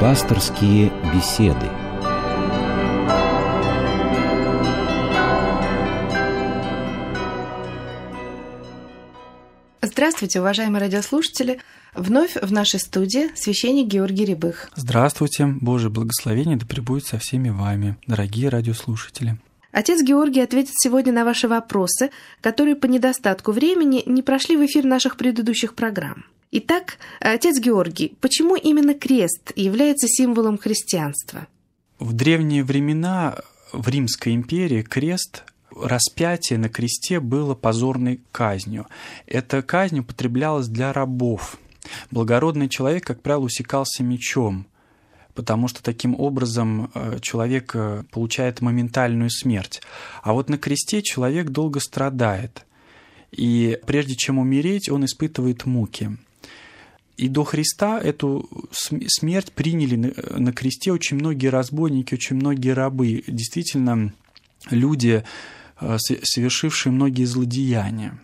Пасторские беседы. Здравствуйте, уважаемые радиослушатели! Вновь в нашей студии священник Георгий Рябых. Здравствуйте! Божье благословение да пребудет со всеми вами, дорогие радиослушатели. Отец Георгий ответит сегодня на ваши вопросы, которые по недостатку времени не прошли в эфир наших предыдущих программ. Итак, отец Георгий, почему именно крест является символом христианства? В древние времена в Римской империи крест распятие на кресте было позорной казнью. Эта казнь употреблялась для рабов. Благородный человек, как правило, усекался мечом, потому что таким образом э, человек э, получает моментальную смерть. А вот на кресте человек долго страдает, и прежде чем умереть, он испытывает муки. И до Христа эту смерть приняли на кресте очень многие разбойники, очень многие рабы. Действительно, люди, э, совершившие многие злодеяния.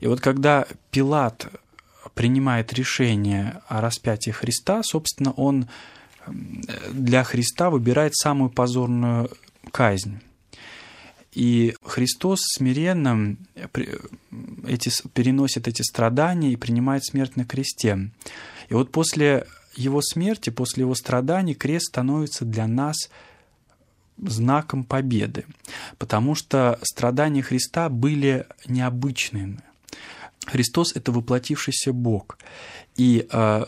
И вот когда Пилат принимает решение о распятии Христа, собственно, он для Христа выбирает самую позорную казнь. И Христос смиренно эти, переносит эти страдания и принимает смерть на кресте. И вот после его смерти, после его страданий, крест становится для нас знаком победы, потому что страдания Христа были необычными. Христос — это воплотившийся Бог. И э,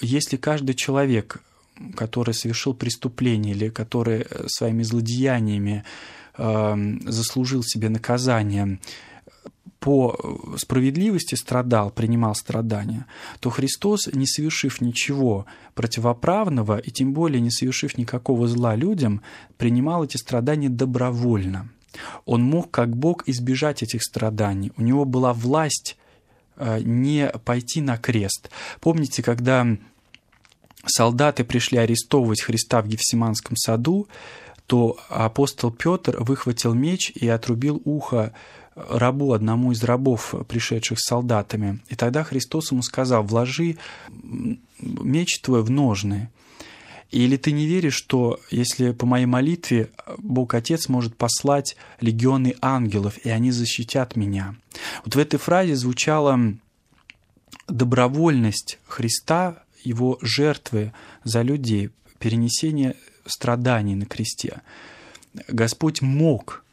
если каждый человек, который совершил преступление или который своими злодеяниями Эм, заслужил себе наказание, по справедливости страдал, принимал страдания, то Христос, не совершив ничего противоправного и тем более не совершив никакого зла людям, принимал эти страдания добровольно. Он мог, как Бог, избежать этих страданий. У него была власть э, не пойти на крест. Помните, когда солдаты пришли арестовывать Христа в Гефсиманском саду, то апостол Петр выхватил меч и отрубил ухо рабу, одному из рабов, пришедших с солдатами. И тогда Христос ему сказал, вложи меч твой в ножны. Или ты не веришь, что если по моей молитве Бог Отец может послать легионы ангелов, и они защитят меня? Вот в этой фразе звучала добровольность Христа, его жертвы за людей, перенесение страданий на кресте. Господь мог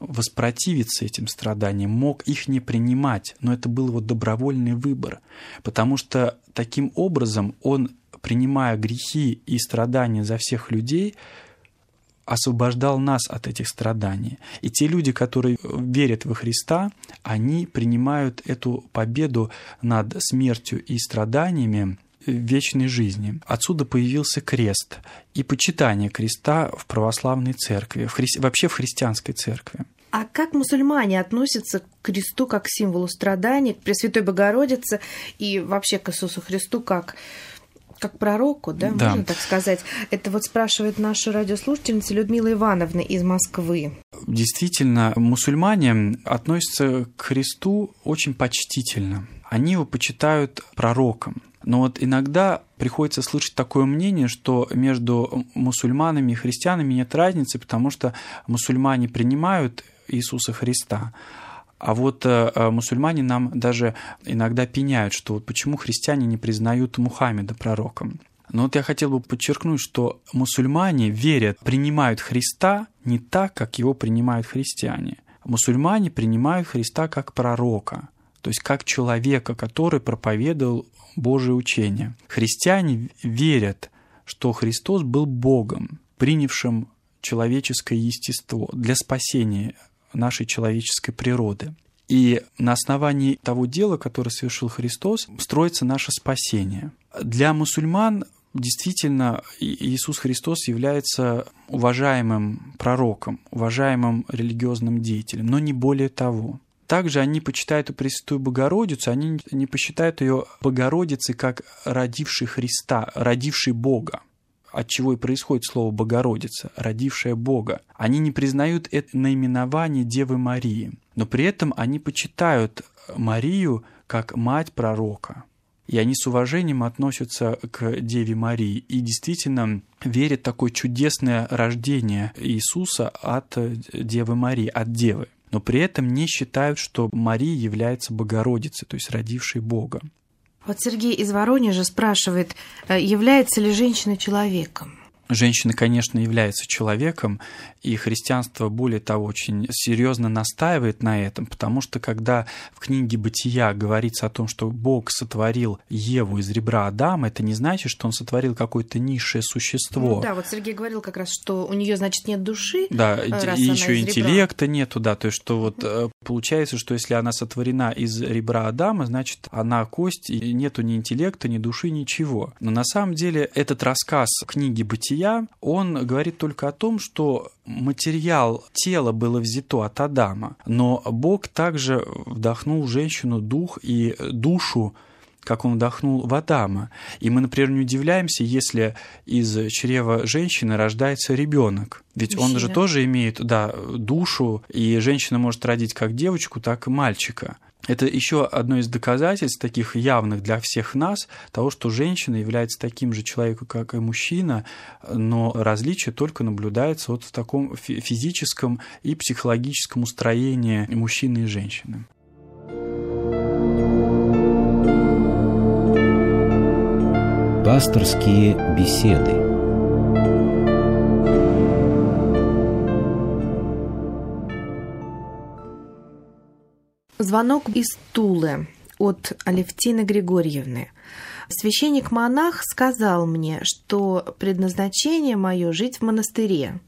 воспротивиться этим страданиям, мог их не принимать, но это был его добровольный выбор, потому что таким образом он, принимая грехи и страдания за всех людей, освобождал нас от этих страданий. И те люди, которые верят во Христа, они принимают эту победу над смертью и страданиями вечной жизни. Отсюда появился крест и почитание креста в православной церкви, в хри... вообще в христианской церкви. А как мусульмане относятся к кресту как к символу страданий, к Пресвятой Богородице и вообще к Иисусу Христу как как пророку, да, да, можно так сказать. Это вот спрашивает наша радиослушательница Людмила Ивановна из Москвы. Действительно, мусульмане относятся к Христу очень почтительно. Они его почитают пророком. Но вот иногда приходится слышать такое мнение, что между мусульманами и христианами нет разницы, потому что мусульмане принимают Иисуса Христа, а вот э, э, мусульмане нам даже иногда пеняют, что вот почему христиане не признают Мухаммеда пророком. Но вот я хотел бы подчеркнуть, что мусульмане верят, принимают Христа не так, как его принимают христиане. Мусульмане принимают Христа как пророка, то есть как человека, который проповедовал Божие учение. Христиане верят, что Христос был Богом, принявшим человеческое естество для спасения нашей человеческой природы. И на основании того дела, которое совершил Христос, строится наше спасение. Для мусульман действительно Иисус Христос является уважаемым пророком, уважаемым религиозным деятелем, но не более того. Также они почитают Пресвятую Богородицу, они не посчитают ее Богородицей как родившей Христа, родившей Бога от чего и происходит слово Богородица, родившая Бога. Они не признают это наименование Девы Марии, но при этом они почитают Марию как мать пророка. и они с уважением относятся к Деве Марии и действительно верят в такое чудесное рождение Иисуса от Девы Марии, от Девы. Но при этом не считают, что Мария является Богородицей, то есть родившей Бога. Вот Сергей из Воронежа спрашивает, э, является ли женщина человеком? Женщина, конечно, является человеком, и христианство, более того, очень серьезно настаивает на этом, потому что когда в книге «Бытия» говорится о том, что Бог сотворил Еву из ребра Адама, это не значит, что он сотворил какое-то низшее существо. Ну, да, вот Сергей говорил как раз, что у нее, значит, нет души. Да, э, и еще интеллекта ребра. нету, да, то есть что вот э, получается, что если она сотворена из ребра Адама, значит, она кость, и нету ни интеллекта, ни души, ничего. Но на самом деле этот рассказ книги «Бытия» бытия, он говорит только о том, что материал тела было взято от Адама, но Бог также вдохнул в женщину дух и душу как он вдохнул в Адама. И мы, например, не удивляемся, если из чрева женщины рождается ребенок. Ведь Мужчина. он же тоже имеет да, душу, и женщина может родить как девочку, так и мальчика. Это еще одно из доказательств, таких явных для всех нас, того, что женщина является таким же человеком, как и мужчина, но различие только наблюдается вот в таком физическом и психологическом устроении мужчины и женщины. Пасторские беседы – Звонок из Тулы от Алевтины Григорьевны. Священник-монах сказал мне, что предназначение мое жить в монастыре.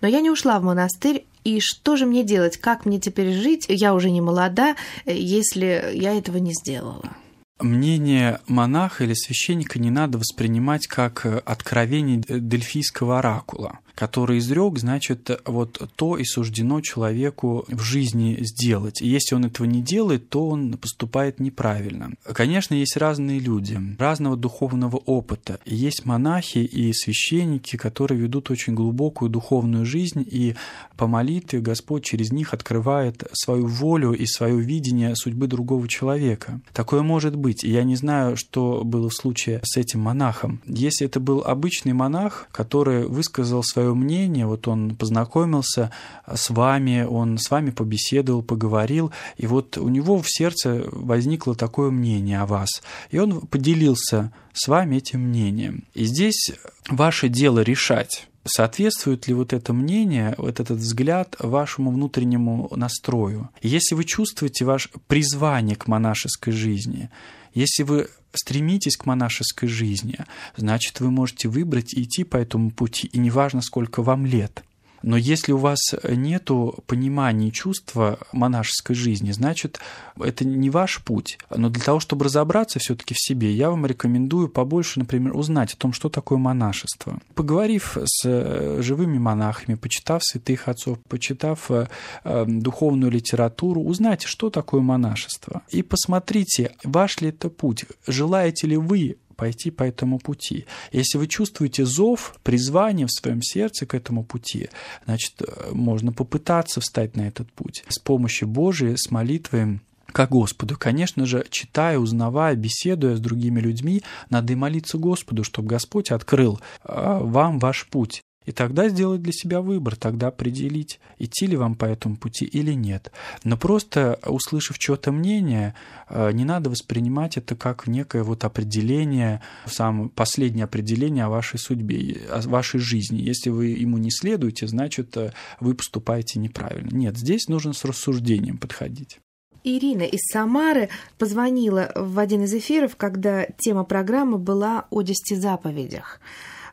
Но я не ушла в монастырь, и что же мне делать? Как мне теперь жить? Я уже не молода, если я этого не сделала. Мнение монаха или священника не надо воспринимать как откровение дельфийского оракула который изрек, значит, вот то и суждено человеку в жизни сделать. И если он этого не делает, то он поступает неправильно. Конечно, есть разные люди, разного духовного опыта. Есть монахи и священники, которые ведут очень глубокую духовную жизнь, и по молитве Господь через них открывает свою волю и свое видение судьбы другого человека. Такое может быть. Я не знаю, что было в случае с этим монахом. Если это был обычный монах, который высказал свое свое мнение, вот он познакомился с вами, он с вами побеседовал, поговорил, и вот у него в сердце возникло такое мнение о вас, и он поделился с вами этим мнением. И здесь ваше дело решать, соответствует ли вот это мнение, вот этот взгляд вашему внутреннему настрою. Если вы чувствуете ваше призвание к монашеской жизни, если вы стремитесь к монашеской жизни, значит, вы можете выбрать и идти по этому пути, и неважно, сколько вам лет. Но если у вас нет понимания чувства монашеской жизни, значит, это не ваш путь. Но для того, чтобы разобраться все-таки в себе, я вам рекомендую побольше, например, узнать о том, что такое монашество. Поговорив с э, живыми монахами, почитав святых отцов, почитав э, э, духовную литературу, узнайте, что такое монашество. И посмотрите, ваш ли это путь. Желаете ли вы пойти по этому пути. Если вы чувствуете зов, призвание в своем сердце к этому пути, значит, э, можно попытаться встать на этот путь. С помощью Божией, с молитвой к Господу. Конечно же, читая, узнавая, беседуя с другими людьми, надо и молиться Господу, чтобы Господь открыл э, вам ваш путь. И тогда сделать для себя выбор, тогда определить, идти ли вам по этому пути или нет. Но просто услышав чье-то мнение, э, не надо воспринимать это как некое вот определение, самое последнее определение о вашей судьбе, о вашей жизни. Если вы ему не следуете, значит, э, вы поступаете неправильно. Нет, здесь нужно с рассуждением подходить. Ирина из Самары позвонила в один из эфиров, когда тема программы была о десяти заповедях.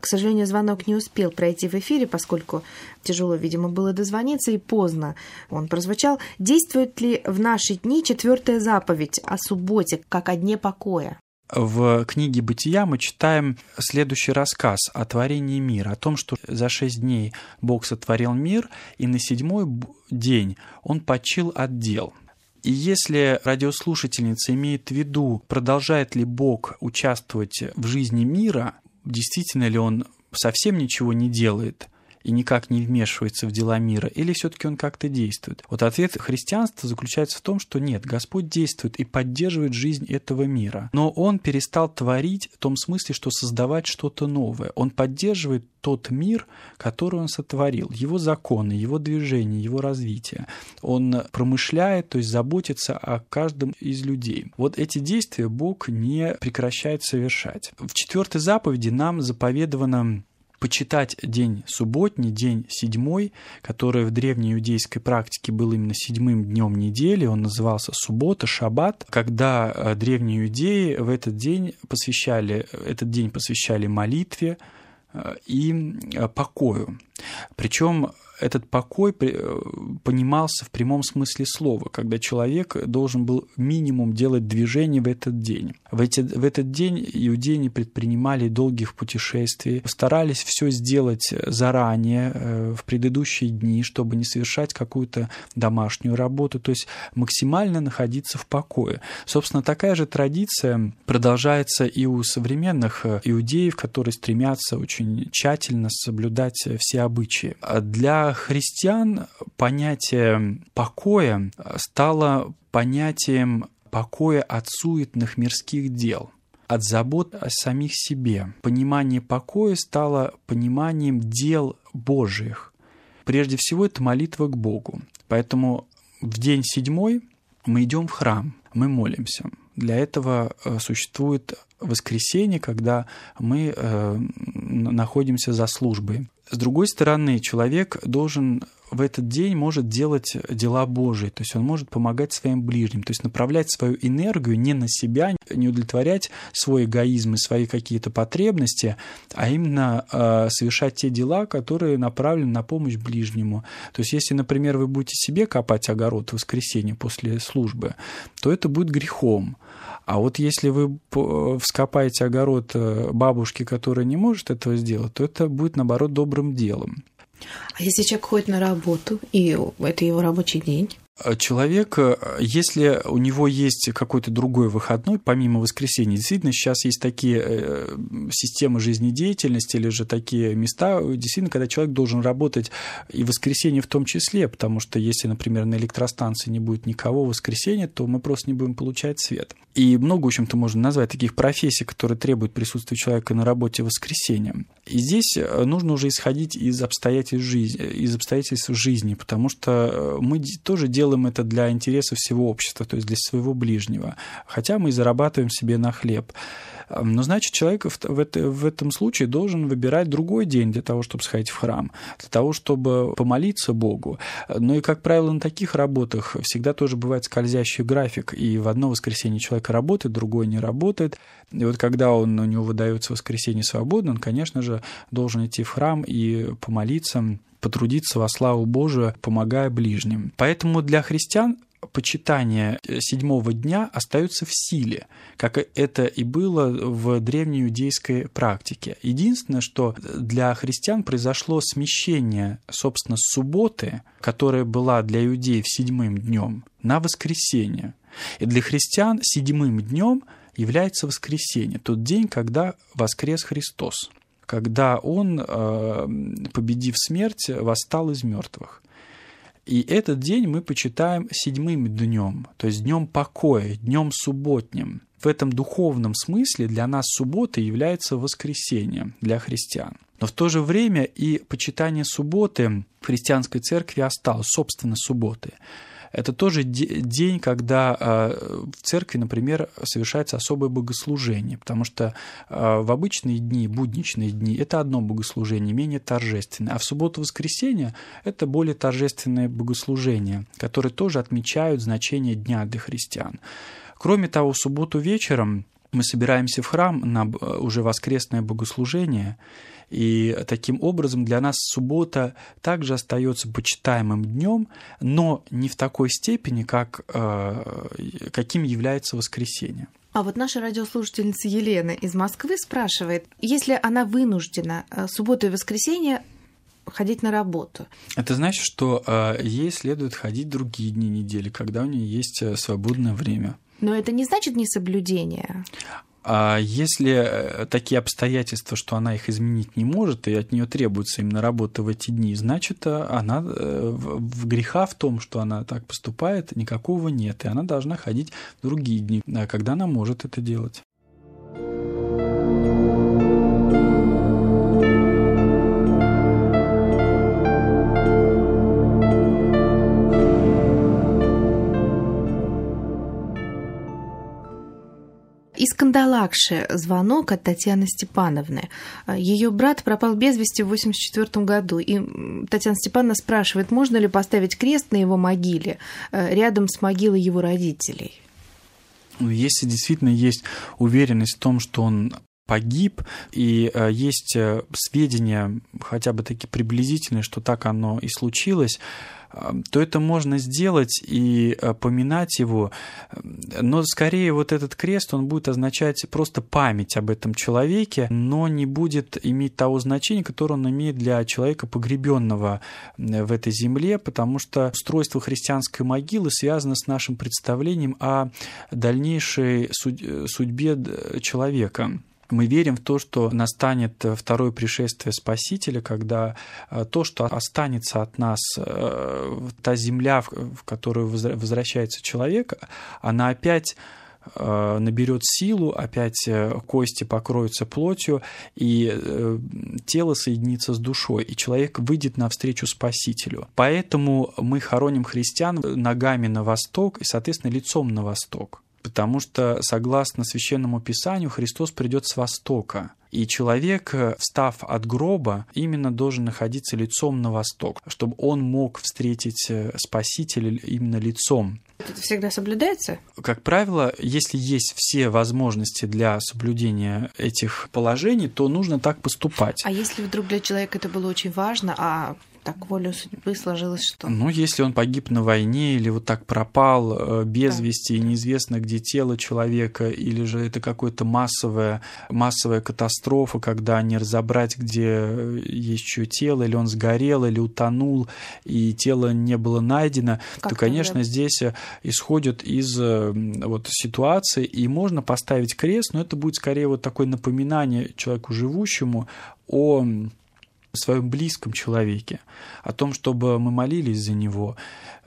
К сожалению, звонок не успел пройти в эфире, поскольку тяжело, видимо, было дозвониться, и поздно он прозвучал. Действует ли в наши дни четвертая заповедь о субботе, как о дне покоя? В книге «Бытия» мы читаем следующий рассказ о творении мира, о том, что за шесть дней Бог сотворил мир, и на седьмой день Он почил от дел. И если радиослушательница имеет в виду, продолжает ли Бог участвовать в жизни мира, действительно ли он совсем ничего не делает, и никак не вмешивается в дела мира, или все-таки он как-то действует? Вот ответ христианства заключается в том, что нет, Господь действует и поддерживает жизнь этого мира. Но он перестал творить в том смысле, что создавать что-то новое. Он поддерживает тот мир, который он сотворил, его законы, его движение, его развитие. Он промышляет, то есть заботится о каждом из людей. Вот эти действия Бог не прекращает совершать. В четвертой заповеди нам заповедовано почитать день субботний, день седьмой, который в древней иудейской практике был именно седьмым днем недели, он назывался суббота, шаббат, когда э, древние иудеи в этот день посвящали, этот день посвящали молитве, э, и э, покою. Причем этот покой э, понимался в прямом смысле слова, когда человек должен был минимум делать движение в этот день. В, эти, в этот день иудеи не предпринимали долгих путешествий, старались все сделать заранее, э, в предыдущие дни, чтобы не совершать какую-то домашнюю работу, то есть максимально находиться в покое. Собственно, такая же традиция продолжается и у современных э, иудеев, которые стремятся очень тщательно соблюдать все обычаи. А для христиан понятие покоя стало понятием покоя от суетных мирских дел, от забот о самих себе. Понимание покоя стало пониманием дел Божьих. Прежде всего, это молитва к Богу. Поэтому в день седьмой мы идем в храм, мы молимся. Для этого э, существует воскресенье, когда мы э, находимся за службой. С другой стороны, человек должен в этот день может делать дела Божии, то есть он может помогать своим ближним, то есть направлять свою энергию не на себя, не удовлетворять свой эгоизм и свои какие-то потребности, а именно э, совершать те дела, которые направлены на помощь ближнему. То есть если, например, вы будете себе копать огород в воскресенье после службы, то это будет грехом. А вот если вы вскопаете огород э, бабушки, которая не может этого сделать, то это будет, наоборот, добрым делом. А если человек ходит на работу, и это его рабочий день? Э, человек, э, если у него есть какой-то другой выходной, помимо воскресенья, действительно сейчас есть такие э, системы жизнедеятельности или же такие места, действительно, когда человек должен работать и воскресенье в том числе, потому что если, например, на электростанции не будет никого в воскресенье, то мы просто не будем получать свет. И много, в общем-то, можно назвать таких профессий, которые требуют присутствия человека на работе в воскресенье. И здесь нужно уже исходить из обстоятельств жизни, из обстоятельств жизни, потому что мы тоже делаем делаем это для интереса всего общества, то есть для своего ближнего, хотя мы и зарабатываем себе на хлеб. Но значит, человек в, это, в этом случае должен выбирать другой день для того, чтобы сходить в храм, для того, чтобы помолиться Богу. Но и, как правило, на таких работах всегда тоже бывает скользящий график, и в одно воскресенье человек работает, другое не работает. И вот когда он, у него выдается воскресенье свободно, он, конечно же, должен идти в храм и помолиться потрудиться во славу Божию, помогая ближним. Поэтому для христиан почитание седьмого дня остается в силе, как это и было в древней иудейской практике. Единственное, что для христиан произошло смещение, собственно, субботы, которая была для иудеев седьмым днем, на воскресенье. И для христиан седьмым днем является воскресенье, тот день, когда воскрес Христос когда он, э, победив смерть, восстал из мертвых. И этот день мы почитаем седьмым днем, то есть днем покоя, днем субботним. В этом духовном смысле для нас суббота является воскресением для христиан. Но в то же время и почитание субботы в христианской церкви осталось, собственно, субботы. Это тоже день, когда а, в церкви, например, совершается особое богослужение, потому что а, в обычные дни, будничные дни, это одно богослужение, менее торжественное, а в субботу-воскресенье это более торжественное богослужение, которые тоже отмечают значение дня для христиан. Кроме того, в субботу вечером мы собираемся в храм на уже воскресное богослужение, и таким образом для нас суббота также остается почитаемым днем, но не в такой степени, как, э, каким является воскресенье. А вот наша радиослушательница Елена из Москвы спрашивает, если она вынуждена э, субботу и воскресенье ходить на работу. Это значит, что э, ей следует ходить другие дни недели, когда у нее есть свободное время. Но это не значит несоблюдение. А если э, такие обстоятельства, что она их изменить не может, и от нее требуется именно работа в эти дни, значит, э, она в греха в том, что она так поступает, никакого нет, и она должна ходить в другие дни, когда она может это делать. Из Кандалакши звонок от Татьяны Степановны. Ее брат пропал без вести в 1984 году, и Татьяна Степановна спрашивает, можно ли поставить крест на его могиле э, рядом с могилой его родителей. Ну, если действительно есть уверенность в том, что он погиб, и э, есть э, сведения, хотя бы такие приблизительные, что так оно и случилось, то это можно сделать и э, поминать его, но скорее вот этот крест, он будет означать просто память об этом человеке, но не будет иметь того значения, которое он имеет для человека погребенного в этой земле, потому что устройство христианской могилы связано с нашим представлением о дальнейшей э, судьбе человека мы верим в то, что настанет второе пришествие Спасителя, когда э, то, что останется от нас, э, та земля, в которую возвращается человек, она опять э, наберет силу, опять кости покроются плотью, и тело соединится с душой, и человек выйдет навстречу Спасителю. Поэтому мы хороним христиан ногами на восток и, соответственно, лицом на восток потому что, согласно Священному Писанию, Христос придет с Востока. И человек, встав от гроба, именно должен находиться лицом на восток, чтобы он мог встретить э, Спасителя именно лицом. Это всегда соблюдается? Как правило, если есть все возможности для соблюдения этих положений, то нужно так поступать. А если вдруг для человека это было очень важно, а так волю судьбы сложилось, что... Ну, если он погиб на войне или вот так пропал э, без да. вести, и неизвестно, где тело человека, или же это какая-то массовая, массовая катастрофа, когда не разобрать, где есть еще тело, или он сгорел, или утонул, и тело не было найдено, как то, конечно, тогда? здесь э, исходит из э, вот ситуации, и можно поставить крест, но это будет скорее вот такое напоминание человеку живущему о своем близком человеке, о том, чтобы мы молились за него.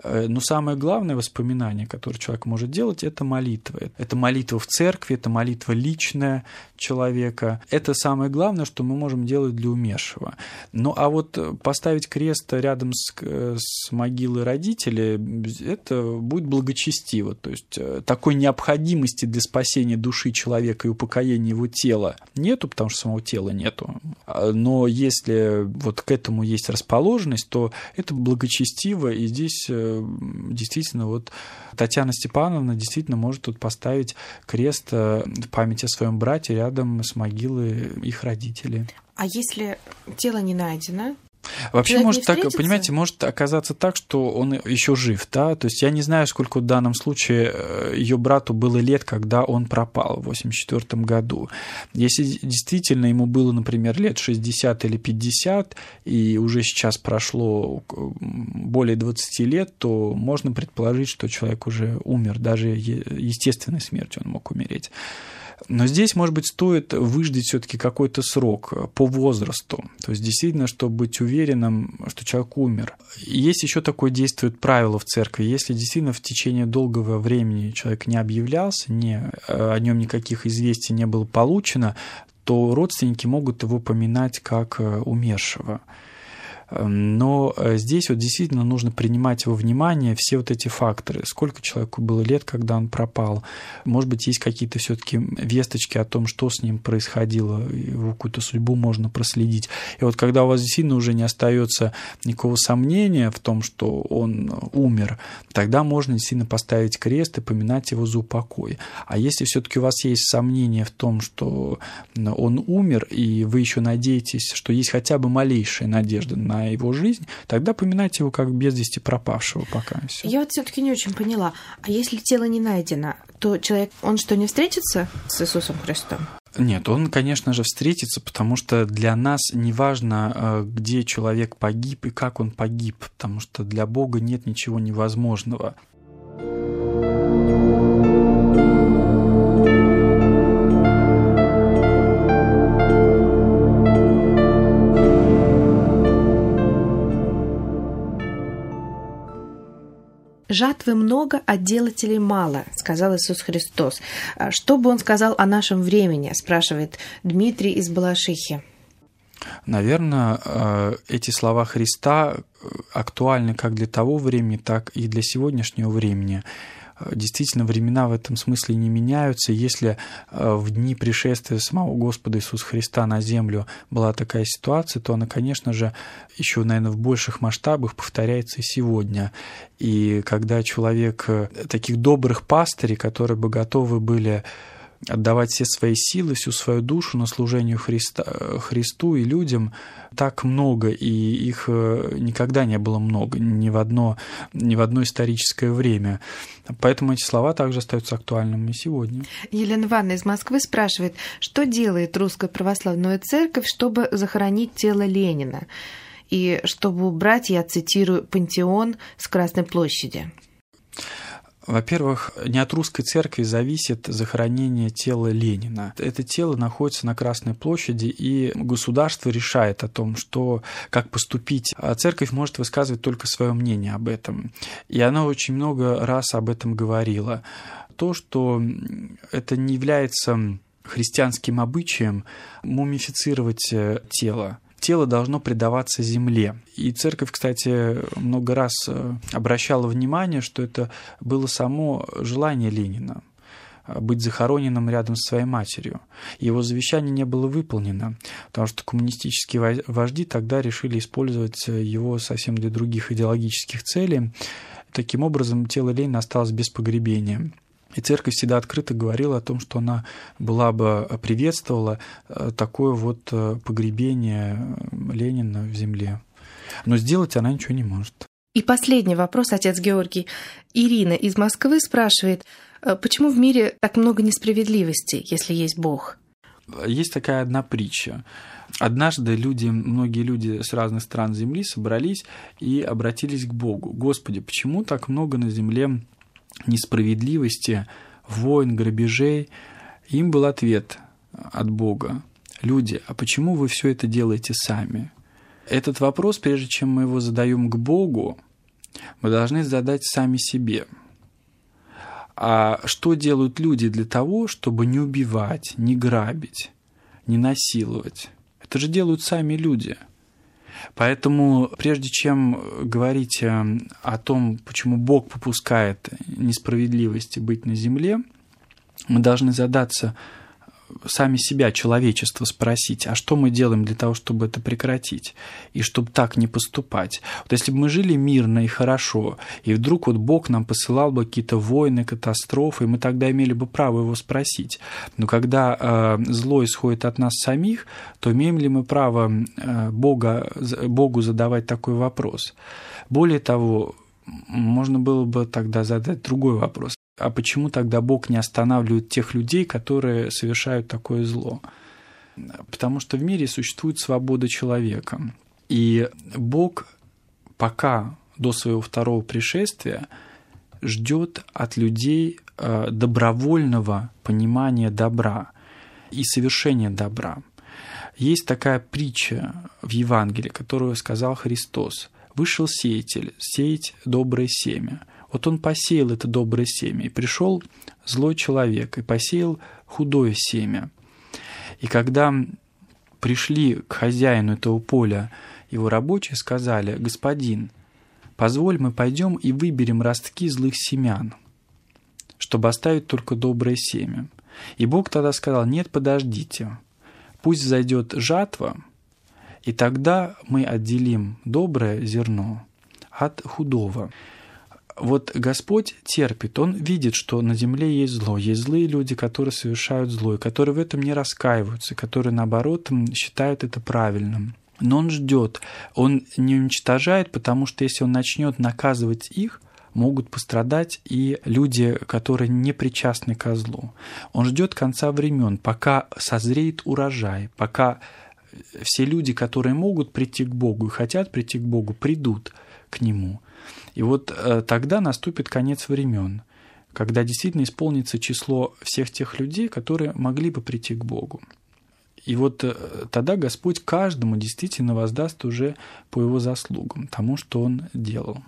Э, но самое главное воспоминание, которое человек может делать, это молитва. Это молитва в церкви, это молитва личная человека. Это самое главное, что мы можем делать для умершего. Ну а вот поставить крест рядом с, с могилой родителей, это будет благочестиво. То есть э, такой необходимости для спасения души человека и упокоения его тела нету, потому что самого тела нету. А, но если вот к этому есть расположенность, то это благочестиво, и здесь э, действительно вот Татьяна Степановна действительно может тут поставить крест э, в память о своем брате рядом с могилой их родителей. А если тело не найдено, Вообще может так, понимаете, может оказаться так, что он еще жив, да, то есть я не знаю, сколько в данном случае э, ее брату было лет, когда он пропал в 84 году. Если действительно ему было, например, лет 60 или 50, и уже сейчас прошло более 20 лет, то можно предположить, что человек уже умер, даже естественной смертью он мог умереть. Но здесь, может быть, стоит выждать все-таки какой-то срок э, по возрасту. То есть действительно, чтобы быть уверенным, что человек умер. Есть еще такое действует правило в церкви. Если действительно в течение долгого времени человек не объявлялся, не, э, о нем никаких известий не было получено, то родственники могут его поминать как э, умершего. Эм, но э, здесь вот действительно нужно принимать во внимание все вот эти факторы. Сколько человеку было лет, когда он пропал? Может быть, есть какие-то все-таки весточки о том, что с ним происходило, его какую-то судьбу можно проследить. И вот когда у вас действительно уже не остается никакого сомнения в том, что он умер, тогда можно действительно поставить крест и поминать его за упокой. А если все-таки у вас есть сомнения в том, что он умер, и вы еще надеетесь, что есть хотя бы малейшая надежда на на его жизнь, тогда поминайте его как без вести пропавшего пока. Всё. Я вот все-таки не очень поняла. А если тело не найдено, то человек, он что, не встретится с Иисусом Христом? Нет, он, конечно же, встретится, потому что для нас не важно, э, где человек погиб и как он погиб, потому что для Бога нет ничего невозможного. «Жатвы много, а делателей мало», — сказал Иисус Христос. А что бы он сказал о нашем времени, спрашивает Дмитрий из Балашихи. Наверное, э, эти слова Христа актуальны как для того времени, так и для сегодняшнего времени. Действительно, времена в этом смысле не меняются. Если э, в дни пришествия самого Господа Иисуса Христа на землю была такая ситуация, то она, конечно же, еще, наверное, в больших масштабах повторяется и сегодня. И когда человек э, таких добрых пастырей, которые бы готовы были отдавать все свои силы, всю свою душу на служение Христа, Христу и людям так много, и их э, никогда не было много, ни в одно, ни в одно историческое время. Поэтому эти слова также остаются актуальными сегодня. Елена Ивановна из Москвы спрашивает, что делает Русская Православная Церковь, чтобы захоронить тело Ленина? И чтобы убрать, я цитирую, пантеон с Красной площади. Во-первых, не от русской церкви зависит захоронение тела Ленина. Это тело находится на Красной площади, и государство решает о том, что, как поступить. А церковь может высказывать только свое мнение об этом. И она очень много раз об этом говорила. То, что это не является христианским обычаем мумифицировать э, тело тело должно предаваться земле. И церковь, кстати, много раз э, обращала внимание, что это было само желание Ленина э, быть захороненным рядом с своей матерью. Его завещание не было выполнено, потому что коммунистические вожди тогда решили использовать э, его совсем для других идеологических целей. Таким образом, тело Ленина осталось без погребения. И церковь всегда открыто говорила о том, что она была бы приветствовала э, такое вот э, погребение Ленина в земле. Но сделать она ничего не может. И последний вопрос, отец Георгий. Ирина из Москвы спрашивает, э, почему в мире так много несправедливости, если есть Бог? Есть такая одна притча. Однажды люди, многие люди с разных стран Земли собрались и обратились к Богу. Господи, почему так много на Земле несправедливости, войн, грабежей, им был ответ от Бога. Люди, а почему вы все это делаете сами? Этот вопрос, прежде чем мы его задаем к Богу, мы должны задать сами себе. А что делают люди для того, чтобы не убивать, не грабить, не насиловать? Это же делают сами люди – Поэтому прежде чем говорить э, о том, почему Бог попускает несправедливости быть на земле, мы должны задаться сами себя, человечество, спросить, а что мы делаем для того, чтобы это прекратить, и чтобы так не поступать. Вот если бы мы жили мирно и хорошо, и вдруг вот Бог нам посылал бы какие-то войны, катастрофы, мы тогда имели бы право его спросить. Но когда э, зло исходит от нас самих, то имеем ли мы право э, Бога, Богу задавать такой вопрос? Более того, можно было бы тогда задать другой вопрос. А почему тогда Бог не останавливает тех людей, которые совершают такое зло? Потому что в мире существует свобода человека. И Бог пока до своего второго пришествия ждет от людей э, добровольного понимания добра и совершения добра. Есть такая притча в Евангелии, которую сказал Христос. «Вышел сеятель сеять доброе семя». Вот он посеял это доброе семя, и пришел злой человек, и посеял худое семя. И когда пришли к хозяину этого поля его рабочие, сказали, «Господин, позволь, мы пойдем и выберем ростки злых семян, чтобы оставить только доброе семя». И Бог тогда сказал, «Нет, подождите, пусть зайдет жатва, и тогда мы отделим доброе зерно от худого» вот Господь терпит, Он видит, что на земле есть зло, есть злые люди, которые совершают зло, и которые в этом не раскаиваются, которые, наоборот, считают это правильным. Но Он ждет, Он не уничтожает, потому что если Он начнет наказывать их, могут пострадать и люди, которые не причастны к злу. Он ждет конца времен, пока созреет урожай, пока все люди, которые могут прийти к Богу и хотят прийти к Богу, придут к Нему. И вот э, тогда наступит конец времен, когда действительно исполнится число всех тех людей, которые могли бы прийти к Богу. И вот э, тогда Господь каждому действительно воздаст уже по его заслугам, тому, что он делал.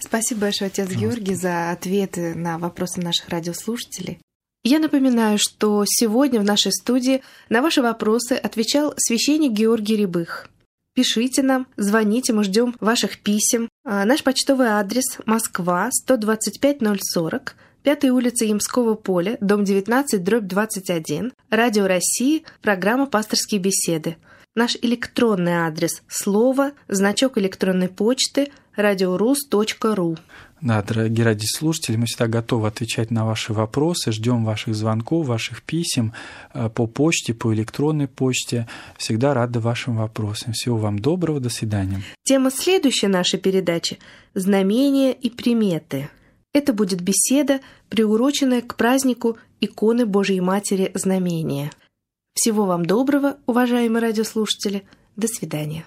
Спасибо большое, отец Пожалуйста. Георгий, за ответы на вопросы наших радиослушателей. Я напоминаю, что сегодня в нашей студии на ваши вопросы отвечал священник Георгий Рябых. Пишите нам, звоните, мы ждем ваших писем. А, наш почтовый адрес Москва, 125040, 5 улица Ямского поля, дом 19, дробь 21, Радио России, программа «Пасторские беседы». Наш электронный адрес – слово, значок электронной почты радиорус.ру. Да, дорогие радиослушатели, мы всегда готовы отвечать на ваши вопросы, ждем ваших звонков, ваших писем э, по почте, по электронной почте. Всегда рады вашим вопросам. Всего вам доброго, до свидания. Тема следующей нашей передачи – «Знамения и приметы». Это будет беседа, приуроченная к празднику иконы Божьей Матери Знамения – всего вам доброго, уважаемые радиослушатели. До свидания.